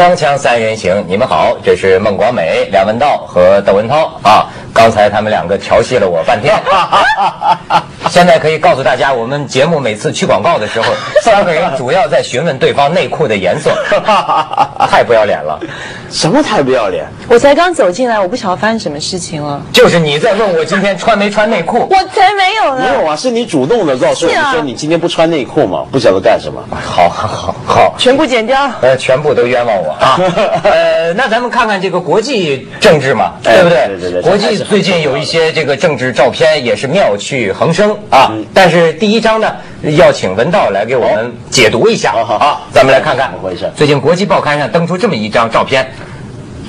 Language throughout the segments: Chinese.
锵锵三人行，你们好，这是孟广美、梁文道和窦文涛啊。刚才他们两个调戏了我半天，现在可以告诉大家，我们节目每次去广告的时候，三个人主要在询问对方内裤的颜色，太不要脸了。什么太不要脸？我才刚走进来，我不晓得发生什么事情了。就是你在问我今天穿没穿内裤，我才没有呢。没有啊，是你主动的告诉我说你今天不穿内裤嘛，不晓得干什么。好好好好。全部剪掉。呃，全部都冤枉我啊！呃，那咱们看看这个国际政治嘛，哎对不对？对对对国际最近有一些这个政治照片也是妙趣横生啊。嗯但是第一章呢，要请文道来给我们解读一下好好好啊。咱们来看看怎么回事最近国际报刊上登出这么一张照片，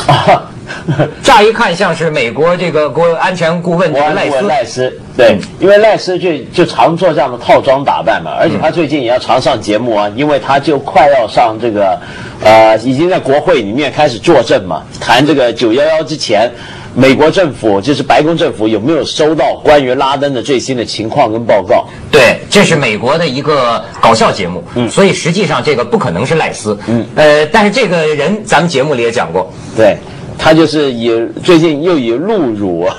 啊，乍一看像是美国这个国安全顾问这个赖斯。赖斯，对，因为赖斯就就常做这样的套装打扮嘛，而且他嗯最近也要常上节目啊，因为他就快要上这个，呃，已经在国会里面开始作证嘛，谈这个九幺幺之前。美国政府就是白宫政府有没有收到关于拉登的最新的情况跟报告？对，这是美国的一个搞笑节目，嗯，所以实际上这个不可能是赖斯，嗯，呃，但是这个人咱们节目里也讲过，对，他就是以最近又以露乳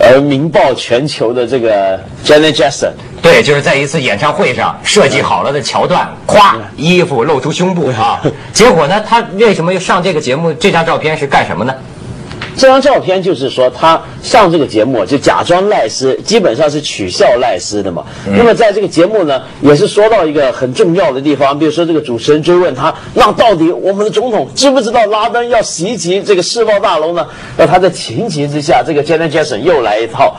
而名爆全球的这个 Janet Jackson。对，就是在一次演唱会上设计好了的桥段，咵，衣服露出胸部啊。结果呢，他为什么上这个节目？这张照片是干什么呢？这张照片就是说，他上这个节目就假装赖斯，基本上是取笑赖斯的嘛。那么在这个节目呢，也是说到一个很重要的地方，比如说这个主持人追问他，那到底我们的总统知不知道拉登要袭击这个世贸大楼呢？那他在情急之下，这个 Janet Jackson 又来一套。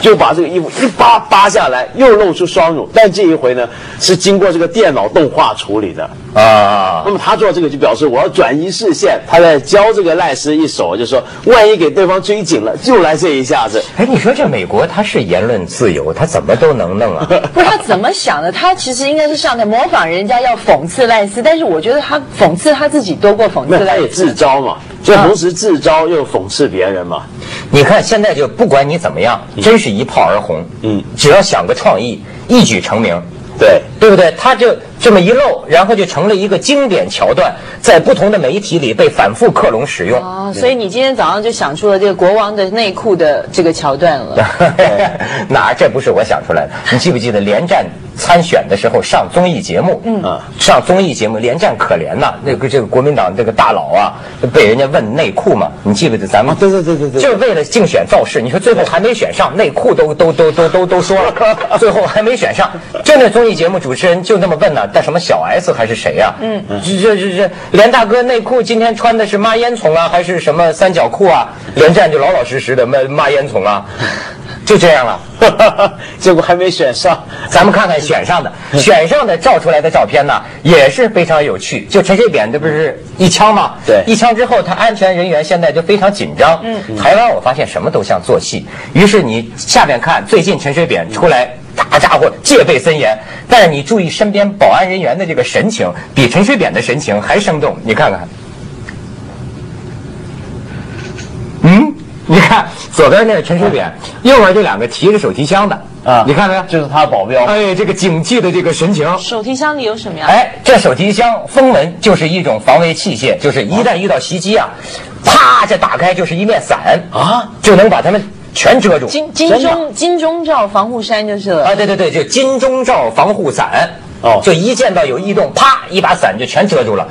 就把这个衣服一扒扒下来，又露出双乳，但这一回呢是经过这个电脑动画处理的。啊那，么他做这个就表示我要转移视线，他在教这个赖斯一手，就说万一给对方追紧了，就来这一下子。哎，你说这美国他是言论自由，他怎么都能弄啊？不是他怎么想的？他其实应该是上台模仿人家要讽刺赖斯，但是我觉得他讽刺他自己多过讽那他也刺赖斯。自招嘛，就同时自招又讽刺别人嘛。你看现在就不管你怎么样，真是一炮而红，嗯只要想个创意，一举成名。对，对不对？他就这么一露，然后就成了一个经典桥段，在不同的媒体里被反复克隆使用。哦，所以你今天早上就想出了这个国王的内裤的这个桥段了。哪这不是我想出来的？你记不记得连战参选的时候上综艺节目？嗯啊上综艺节目，连战可怜呐，那个这个国民党这个大佬啊，被人家问内裤嘛，你记不记得咱们？啊对对对对对就是为了竞选造势，你说最后还没选上，内裤都都都都都都说了，最后还没选上。真的综艺节目主持人就那么问呢，但什么小 S 还是谁呀、嗯，这这这这连大哥内裤今天穿的是抹烟囱啊，还是什么三角裤啊？连战就老老实实的抹抹烟囱啊，就这样了。结果还没选上。咱们看看选上的，选上的照出来的照片呢，也是非常有趣。就陈水扁这不是一枪吗？对一枪之后，他安全人员现在就非常紧张。嗯，台湾我发现什么都像做戏，于是你下面看，最近陈水扁出来。大家伙戒备森严，但是你注意身边保安人员的这个神情，比陈水扁的神情还生动。你看看，嗯，你看左边那是陈水扁，右边这两个提着手提箱的啊你看没有？就是他保镖。哎，这个警惕的这个神情。手提箱里有什么呀？哎，这手提箱封门就是一种防卫器械，就是一旦遇到袭击啊，啪，这打开就是一面伞啊，就能把他们全遮住。金金钟金钟罩防护衫就是了。啊，对对对，就金钟罩防护伞。哦就一见到有异动，啪，一把伞就全遮住了。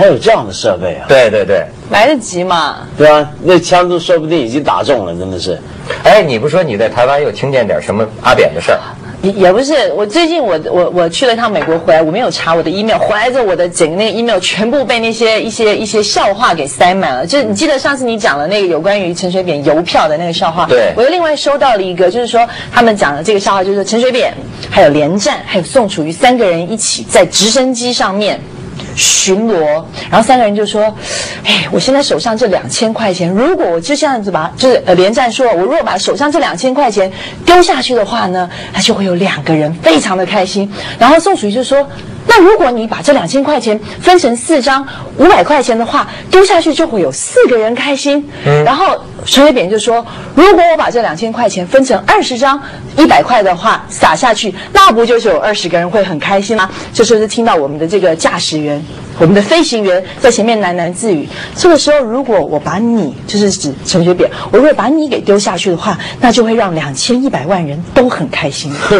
嗯，还有这样的设备啊？对对对。来得及吗？对啊，那枪都说不定已经打中了，真的是。哎，你不说你在台湾又听见点什么阿扁的事儿？也也不是，我最近我我我去了一趟美国回来，我没有查我的 email，回来之后我的整个那个 email 全部被那些一些一些笑话给塞满了。就是你记得上次你讲了那个有关于陈水扁邮票的那个笑话，对我又另外收到了一个，就是说他们讲的这个笑话，就是说陈水扁还有连战还有宋楚瑜三个人一起在直升机上面。巡逻，然后三个人就说：“哎，我现在手上这两千块钱，如果我就这样子把，就是呃连战说，我如果把手上这两千块钱丢下去的话呢，他就会有两个人非常的开心。”然后宋楚瑜就说：“那如果你把这两千块钱分成四张五百块钱的话，丢下去就会有四个人开心。然后陈水扁就说，如果我把这两千块钱分成二十张一百块的话撒下去，那不就是有二十个人会很开心吗？这时候就听到我们的这个驾驶员。我们的飞行员在前面喃喃自语。这个时候，如果我把你，就是指陈水扁，我如果把你给丢下去的话，那就会让两千一百万人都很开心。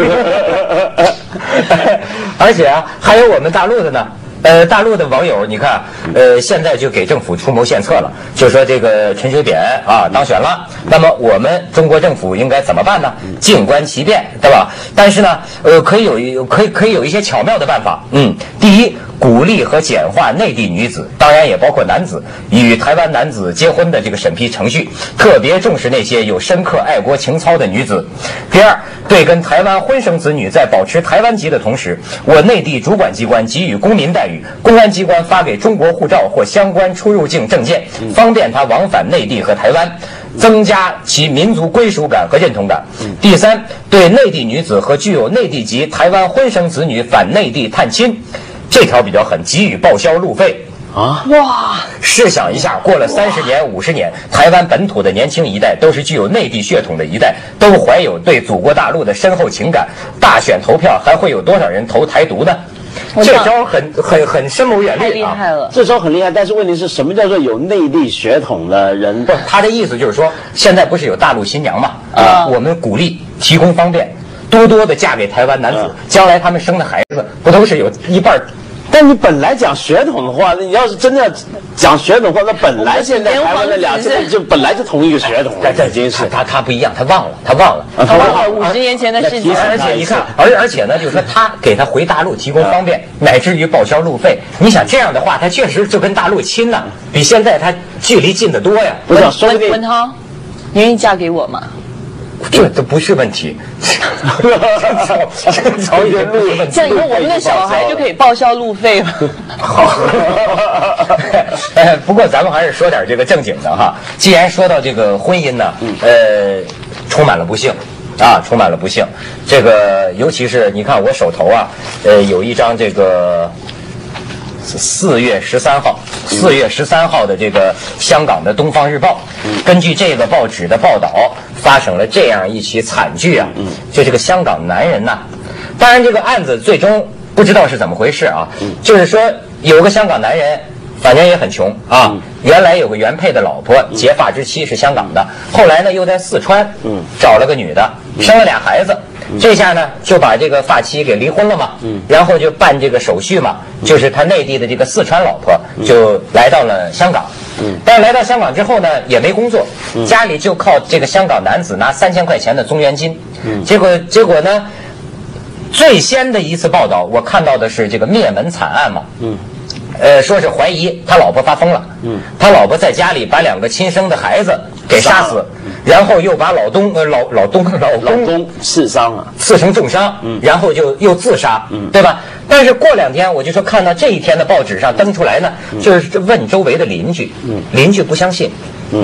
而且啊，还有我们大陆的呢。呃，大陆的网友，你看，呃，现在就给政府出谋献策了，就说这个陈水扁啊当选了，那么我们中国政府应该怎么办呢？静观其变，对吧？但是呢，呃，可以有可以可以有一些巧妙的办法。嗯，第一，鼓励和简化内地女子，当然也包括男子与台湾男子结婚的这个审批程序，特别重视那些有深刻爱国情操的女子。第二，对跟台湾婚生子女在保持台湾籍的同时，我内地主管机关给予公民待遇。公安机关发给中国护照或相关出入境证件，方便他往返内地和台湾，增加其民族归属感和认同感。第三，对内地女子和具有内地籍台湾婚生子女返内地探亲，这条比较狠，给予报销路费。啊哇！试想一下，过了三十年、五十年，台湾本土的年轻一代都是具有内地血统的一代，都怀有对祖国大陆的深厚情感，大选投票还会有多少人投台独呢？这招很很很深谋远虑啊！厉害了，这招很厉害。但是问题是什么叫做有内地血统的人？不，他的意思就是说，现在不是有大陆新娘嘛？啊，我们鼓励提供方便，多多的嫁给台湾男子，将来他们生的孩子不都是有一半？但你本来讲血统的话，你要是真的要讲血统的话，那本来现在台湾的两千就本来就同一个血统。这已经是他他不一样，他忘了，他忘了，他忘了五十年前的事情。而且你看，而而且呢，就是说他给他回大陆提供方便，乃至于报销路费。你想这样的话，他确实就跟大陆亲呢，比现在他距离近得多呀。文文涛，你愿意嫁给我吗？这都不是问题，朝一个路，这样以后我们的小孩就可以报销路费了。好，不过咱们还是说点这个正经的哈。既然说到这个婚姻呢，呃，充满了不幸啊，充满了不幸。这个尤其是你看我手头啊，呃，有一张这个。四月十三号，四月十三号的这个香港的《东方日报》，根据这个报纸的报道，发生了这样一起惨剧啊！就这个香港男人呐，当然这个案子最终不知道是怎么回事啊，就是说有个香港男人，反正也很穷啊，原来有个原配的老婆，结发之妻是香港的，后来呢又在四川找了个女的，生了俩孩子。这下呢，就把这个发妻给离婚了嘛，然后就办这个手续嘛，就是他内地的这个四川老婆就来到了香港，但是来到香港之后呢，也没工作，家里就靠这个香港男子拿三千块钱的中元金，结果结果呢，最先的一次报道我看到的是这个灭门惨案嘛。呃，说是怀疑他老婆发疯了，嗯，他老婆在家里把两个亲生的孩子给杀死，然后又把老东呃老 老东老公刺伤了，刺成重伤，嗯，然后就又自杀，嗯，对吧？但是过两天我就说看到这一天的报纸上登出来呢，就是问周围的邻居，嗯，邻居不相信，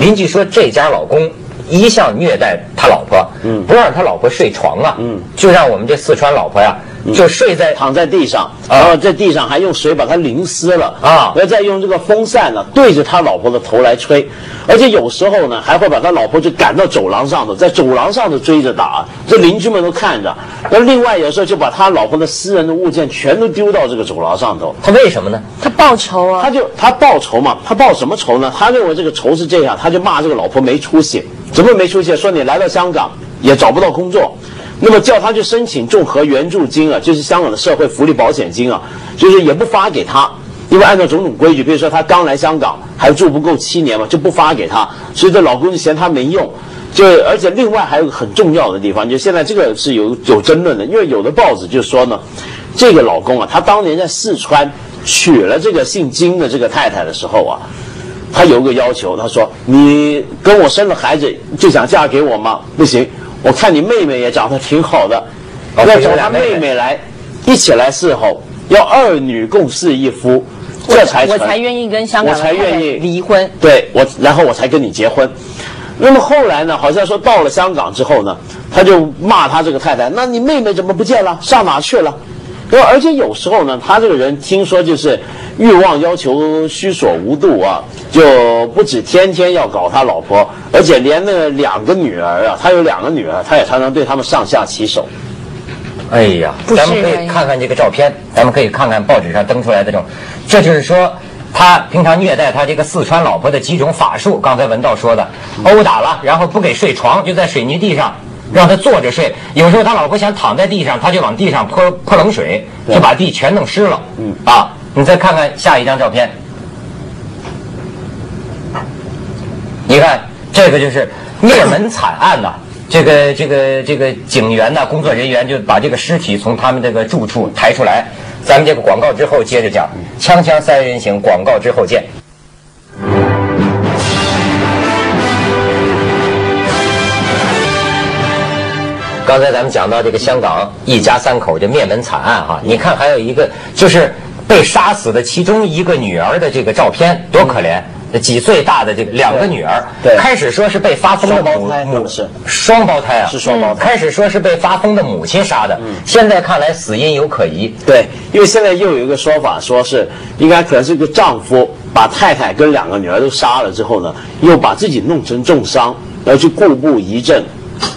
邻居说这家老公一向虐待他老婆，嗯，不让他老婆睡床啊，嗯，就让我们这四川老婆呀。就睡在躺在地上，然后在地上还用水把他淋湿了啊，然后再用这个风扇呢对着他老婆的头来吹，而且有时候呢还会把他老婆就赶到走廊上头，在走廊上头追着打，这邻居们都看着。那另外有时候就把他老婆的私人的物件全都丢到这个走廊上头。他为什么呢？他报仇啊！他就他报仇嘛，他报什么仇呢？他认为这个仇是这样，他就骂这个老婆没出息，怎么没出息？说你来到香港也找不到工作。那么叫他去申请综合援助金啊，就是香港的社会福利保险金啊，就是也不发给他，因为按照种种规矩，比如说他刚来香港还住不够七年嘛，就不发给他，所以这老公就嫌他没用，就而且另外还有个很重要的地方，就现在这个是有有争论的，因为有的报纸就说呢，这个老公啊，他当年在四川娶了这个姓金的这个太太的时候啊，他有个要求，他说你跟我生了孩子就想嫁给我吗？不行。我看你妹妹也长得挺好的，要找他妹妹来一起来伺候，要二女共侍一夫，这才我才愿意跟香港我才愿意离婚。对我，然后我才跟你结婚。那么后来呢？好像说到了香港之后呢，他就骂他这个太太：那你妹妹怎么不见了？上哪去了？对，而且有时候呢，他这个人听说就是欲望要求虚所无度啊，就不止天天要搞他老婆，而且连那两个女儿啊，他有两个女儿，他也常常对他们上下其手。哎呀，咱们可以看看这个照片，咱们可以看看报纸上登出来的这种，这就是说他平常虐待他这个四川老婆的几种法术。刚才文道说的，殴打了，然后不给睡床，就在水泥地上让他坐着睡。有时候他老婆想躺在地上，他就往地上泼泼冷水，就把地全弄湿了。嗯啊，你再看看下一张照片，你看这个就是灭门惨案呐、这个这个这个警员呐，工作人员就把这个尸体从他们这个住处抬出来。咱们这个广告之后接着讲，锵锵三人行，广告之后见。刚才咱们讲到这个香港一家三口这灭门惨案哈，你看还有一个就是被杀死的其中一个女儿的这个照片，多可怜！几岁大的这个两个女儿，对开始说是被发疯的双胞母母是双胞胎啊，是双胞胎开始说是被发疯的母亲杀的，嗯现在看来死因有可疑。对，因为现在又有一个说法，说是应该可能是个丈夫把太太跟两个女儿都杀了之后呢，又把自己弄成重伤，然后去故布疑阵。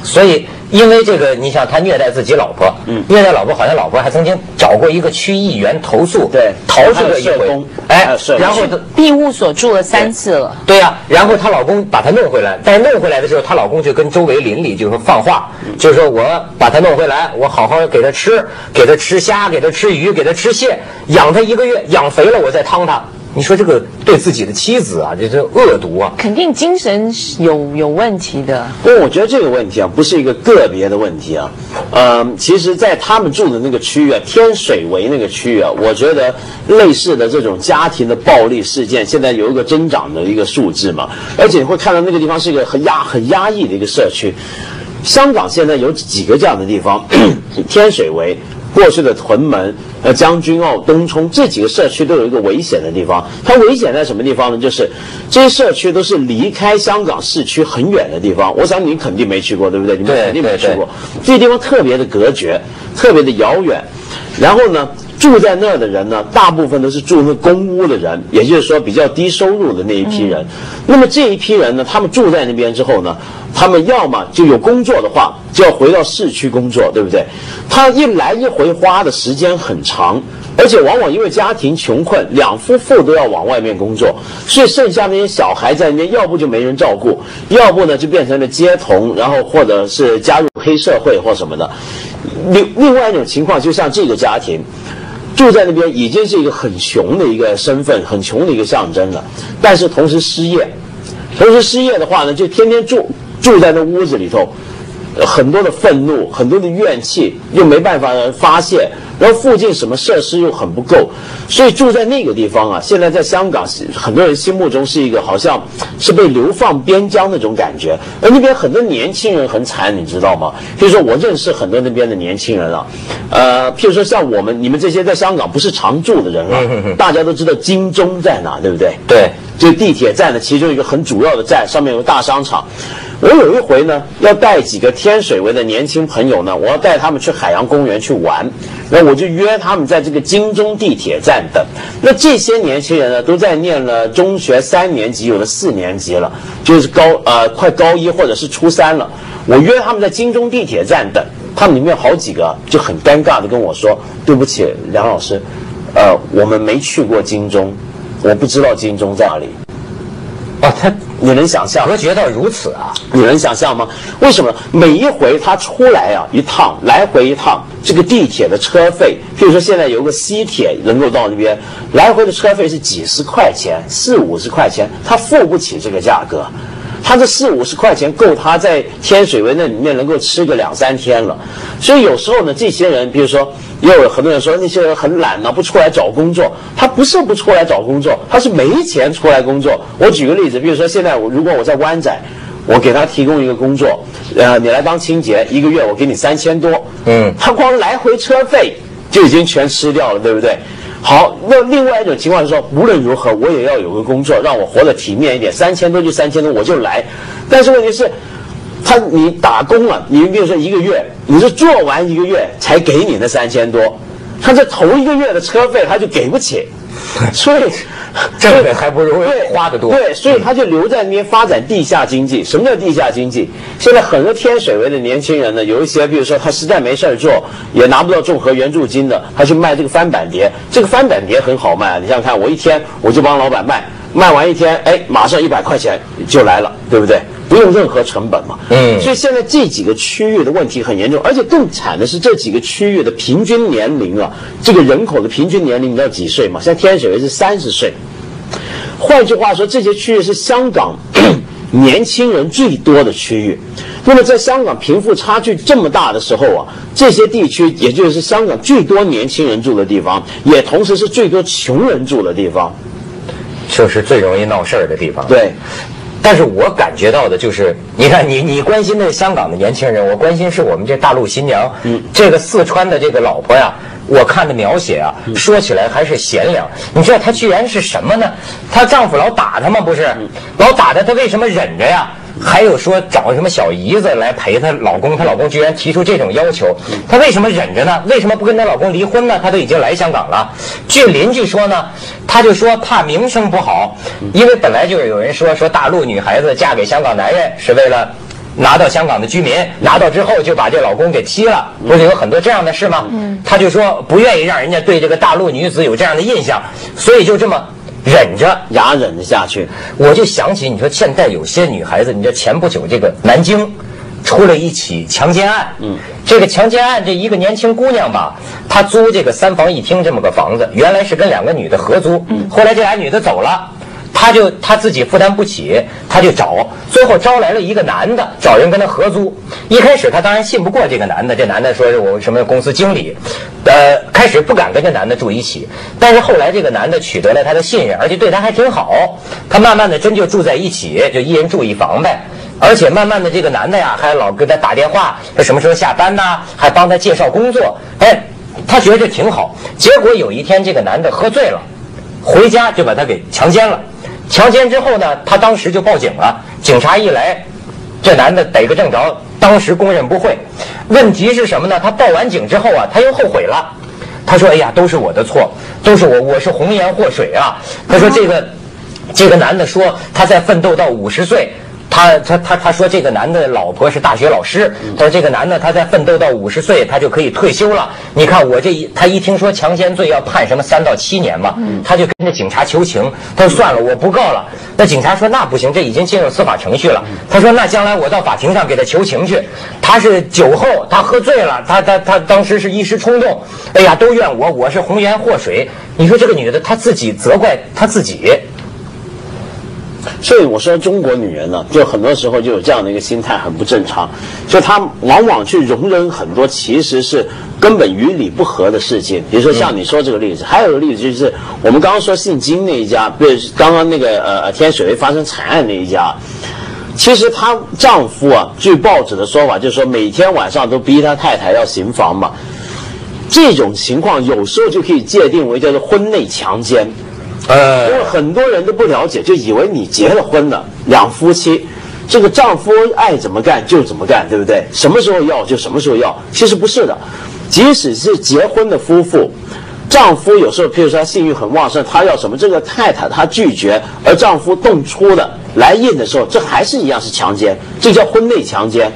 所以，因为这个，你想他虐待自己老婆，嗯，虐待老婆，好像老婆还曾经找过一个区议员投诉，对。投诉了一回哎然后庇护所住了三次了。对呀、然后她老公把她弄回来，但是弄回来的时候，她老公就跟周围邻里就说放话，就是说我把她弄回来，我好好给她吃，给她吃虾，给她吃鱼，给她吃蟹，养她一个月，养肥了我再汤她。你说这个对自己的妻子啊，这这恶毒啊！肯定精神有有问题的，因为我觉得这个问题啊，不是一个个别的问题啊，呃，其实，在他们住的那个区域啊，天水围那个区域啊，我觉得类似的这种家庭的暴力事件，现在有一个增长的一个数字嘛，而且你会看到那个地方是一个很压很压抑的一个社区。香港现在有几个这样的地方，天水围。过去的屯门、呃将军澳、东冲这几个社区都有一个危险的地方。它危险在什么地方呢？就是这些社区都是离开香港市区很远的地方。我想你肯定没去过，对不对？你们肯定没去过。这些地方特别的隔绝，特别的遥远。然后呢，住在那儿的人呢，大部分都是住那公屋的人，也就是说比较低收入的那一批人。那么这一批人呢，他们住在那边之后呢，他们要么就有工作的话，就要回到市区工作，对不对？他一来一回花的时间很长。而且往往因为家庭穷困，两夫妇都要往外面工作，所以剩下那些小孩在那边，要不就没人照顾，要不呢就变成了街童，然后或者是加入黑社会或什么的。另另外一种情况，就像这个家庭。住在那边已经是一个很穷的一个身份，很穷的一个象征了，但是同时失业，同时失业的话呢，就天天住住在那屋子里头，呃很多的愤怒，很多的怨气，又没办法发泄，然后附近什么设施又很不够，所以住在那个地方啊，现在在香港很多人心目中是一个好像是被流放边疆那种感觉，而那边很多年轻人很惨，你知道吗？比如说我认识很多那边的年轻人啊，呃，譬如说像我们你们这些在香港不是常住的人啊，大家都知道金钟在哪，对不对？对，就地铁站的其中一个很主要的站，上面有个大商场。我有一回呢，要带几个天水围的年轻朋友呢，我要带他们去海洋公园去玩，然后我就约他们在这个金钟地铁站等。那这些年轻人呢，都在念了中学三年级，有的四年级了，就是高呃快高一或者是初三了。我约他们在金钟地铁站等，他们里面好几个就很尴尬的跟我说：“对不起，梁老师，呃，我们没去过金钟，我不知道金钟在哪里。”哦，他你能想象？隔绝到如此啊！你能想象吗？为什么每一回他出来啊，一趟来回一趟，这个地铁的车费，譬如说现在有个西铁能够到那边，来回的车费是几十块钱，四五十块钱，他付不起这个价格。他这四五十块钱够他在天水围那里面能够吃个两三天了，所以有时候呢，这些人，比如说，也有很多人说那些人很懒呢、不出来找工作。他不是不出来找工作，他是没钱出来工作。我举个例子，比如说现在我如果我在湾仔，我给他提供一个工作，呃，你来当清洁，一个月我给你三千多，嗯他光来回车费就已经全吃掉了，对不对？好，那另外一种情况是说，无论如何我也要有个工作，让我活得体面一点，三千多就三千多，我就来。但是问题是，他你打工了，你比如说一个月，你是做完一个月才给你那三千多，他这头一个月的车费他就给不起，所以挣 的还不如对花的多。对，所以他就留在那边发展地下经济。什么叫地下经济？现在很多天水围的年轻人呢，有一些，比如说他实在没事儿做，也拿不到综合援助金的，他去卖这个翻版碟。这个翻版碟很好卖啊，你想想看，我一天我就帮老板卖，卖完一天，哎，马上一百块钱就来了，对不对？不用任何成本嘛。嗯所以现在这几个区域的问题很严重，而且更惨的是这几个区域的平均年龄啊，这个人口的平均年龄你知道几岁吗？现在天水围是三十岁。换句话说，这些区域是香港 年轻人最多的区域。那么，在香港贫富差距这么大的时候啊，这些地区也就是香港最多年轻人住的地方，也同时是最多穷人住的地方。就是最容易闹事儿的地方。对，但是我感觉到的就是，你看你你关心的是香港的年轻人，我关心是我们这大陆新娘，嗯，这个四川的这个老婆呀，我看的描写啊，说起来还是贤良。你知道她居然是什么呢？她丈夫老打她吗？不是，老打她，她为什么忍着呀？还有说找什么小姨子来陪她老公，她老公居然提出这种要求，她为什么忍着呢？为什么不跟她老公离婚呢？她都已经来香港了。据邻居说呢，她就说怕名声不好，因为本来就是有人说说大陆女孩子嫁给香港男人是为了。拿到香港的居民，拿到之后就把这老公给踢了，不是有很多这样的事吗？她就说不愿意让人家对这个大陆女子有这样的印象，所以就这么忍着。牙忍着下去。我就想起，你说现在有些女孩子，你知道前不久这个南京出了一起强奸案，嗯，这个强奸案这一个年轻姑娘吧，她租这个三房一厅这么个房子，原来是跟两个女的合租，嗯，后来这俩女的走了。她就她自己负担不起，她就找，最后招来了一个男的，找人跟她合租。一开始她当然信不过这个男的，这男的说是我什么公司经理，呃，开始不敢跟这男的住一起。但是后来这个男的取得了她的信任，而且对她还挺好，她慢慢的真就住在一起，就一人住一房呗。而且慢慢的这个男的呀，还老给她打电话，说什么时候下班呐，还帮她介绍工作。哎，她觉得这挺好。结果有一天这个男的喝醉了，回家就把她给强奸了。强奸之后呢，她当时就报警了。警察一来，这男的逮个正着，当时供认不讳。问题是什么呢？他报完警之后啊，他又后悔了。他说：“哎呀，都是我的错，都是我，我是红颜祸水啊。”他说：“这个，这个男的说他在奋斗到五十岁。”他他他他说这个男的老婆是大学老师，他说这个男的他在奋斗到五十岁，他就可以退休了。你看我这一，他一听说强奸罪要判什么三到七年嘛，他就跟着警察求情，他说算了，我不告了。那警察说那不行，这已经进入司法程序了。他说那将来我到法庭上给他求情去。他是酒后，他喝醉了，他他他当时是一时冲动，哎呀都怨我，我是红颜祸水。你说这个女的她自己责怪她自己。所以我说，中国女人呢，就很多时候就有这样的一个心态，很不正常。就她往往去容忍很多其实是根本与理不合的事情。比如说像你说这个例子，还有个例子就是我们刚刚说姓金那一家，不是刚刚那个呃天水围发生惨案那一家。其实她丈夫啊，据报纸的说法，就是说每天晚上都逼她太太要行房嘛。这种情况有时候就可以界定为叫做婚内强奸。呃因为很多人都不了解，就以为你结了婚了，两夫妻，这个丈夫爱怎么干就怎么干，对不对？什么时候要就什么时候要，其实不是的。即使是结婚的夫妇，丈夫有时候，譬如说他性欲很旺盛，他要什么，这个太太她拒绝，而丈夫动粗的来硬的时候，这还是一样是强奸，这叫婚内强奸。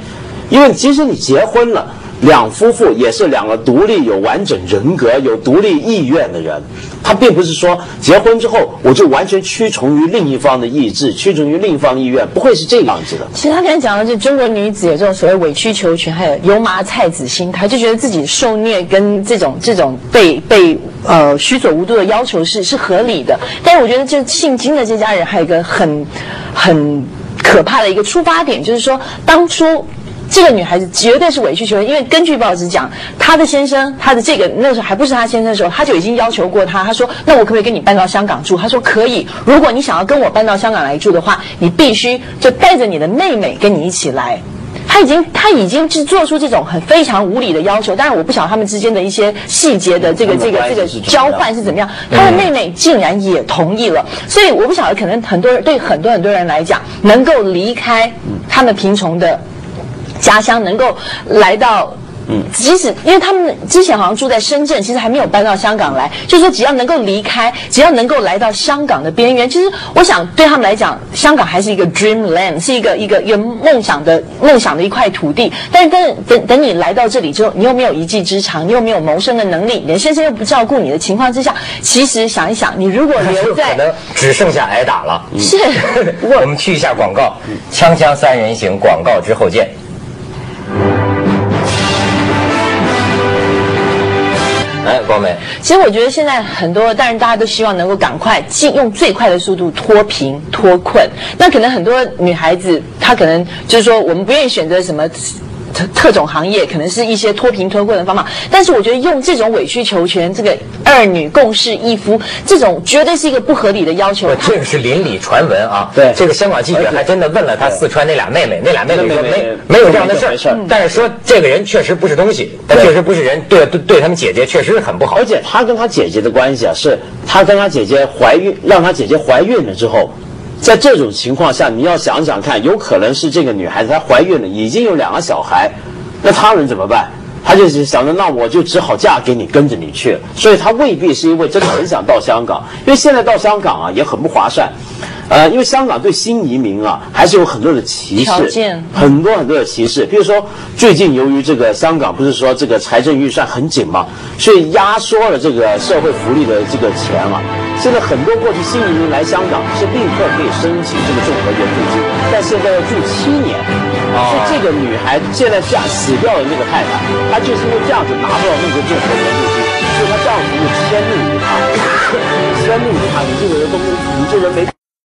因为即使你结婚了。两夫妇也是两个独立、有完整人格、有独立意愿的人，他并不是说结婚之后我就完全屈从于另一方的意志，屈从于另一方意愿，不会是这样子的。其实他刚才讲的，就中国女子有这种所谓委曲求全，还有油麻菜籽心态，就觉得自己受虐跟这种这种被被呃虚左无度的要求是是合理的。但是我觉得，这姓金的这家人还有一个很很可怕的一个出发点，就是说当初。这个女孩子绝对是委曲求全，因为根据报纸讲，她的先生，她的这个那时候还不是她先生的时候，他就已经要求过她，他说：“那我可不可以跟你搬到香港住？”她说：“可以。如果你想要跟我搬到香港来住的话，你必须就带着你的妹妹跟你一起来。”他已经他已经是做出这种很非常无理的要求，但是我不晓得他们之间的一些细节的这个这个这个交换是怎么样。他的妹妹竟然也同意了，所以我不晓得，可能很多人对很多很多人来讲，能够离开他们贫穷的。家乡能够来到嗯，即使因为他们之前好像住在深圳，其实还没有搬到香港来，就是说只要能够离开，只要能够来到香港的边缘，其实我想对他们来讲，香港还是一个 dreamland，是一个一个一个梦想的梦想的一块土地。但是等等等你来到这里之后，你又没有一技之长，你又没有谋生的能力，你的先生又不照顾你的情况之下，其实想一想，你如果留在可能只剩下挨打了。是，我们去一下广告，锵锵三人行广告之后见。哎，光美，其实我觉得现在很多，但是大家都希望能够赶快尽用最快的速度脱贫脱困。那可能很多女孩子，她可能就是说，我们不愿意选择什么。特特种行业可能是一些脱贫脱困的方法，但是我觉得用这种委曲求全，这个二女共侍一夫，这种绝对是一个不合理的要求。这个是邻里传闻啊。对，这个香港记者还真的问了他四川那俩妹妹，那俩妹妹说没没有这样的事儿，但是说这个人确实不是东西，他确实不是人，对对对他们姐姐确实很不好。而且他跟他姐姐的关系啊，是他跟他姐姐怀孕，让他姐姐怀孕了之后。在这种情况下，你要想想看，有可能是这个女孩子她怀孕了，已经有两个小孩，那他能怎么办？她就是想着，那我就只好嫁给你，跟着你去。所以她未必是因为真的很想到香港，因为现在到香港啊也很不划算。呃，因为香港对新移民啊还是有很多的歧视，很多很多的歧视。比如说，最近由于这个香港不是说这个财政预算很紧嘛，所以压缩了这个社会福利的这个钱啊。现在很多过去新移民来香港是立刻可以申请这个综合援助金，但现在要住七年。所以这个女孩现在嫁死掉的那个太太，她就是因为这样子拿不到那个综合援助金，所以她丈夫就迁怒于她，迁怒于她，你这个人都，你这人没。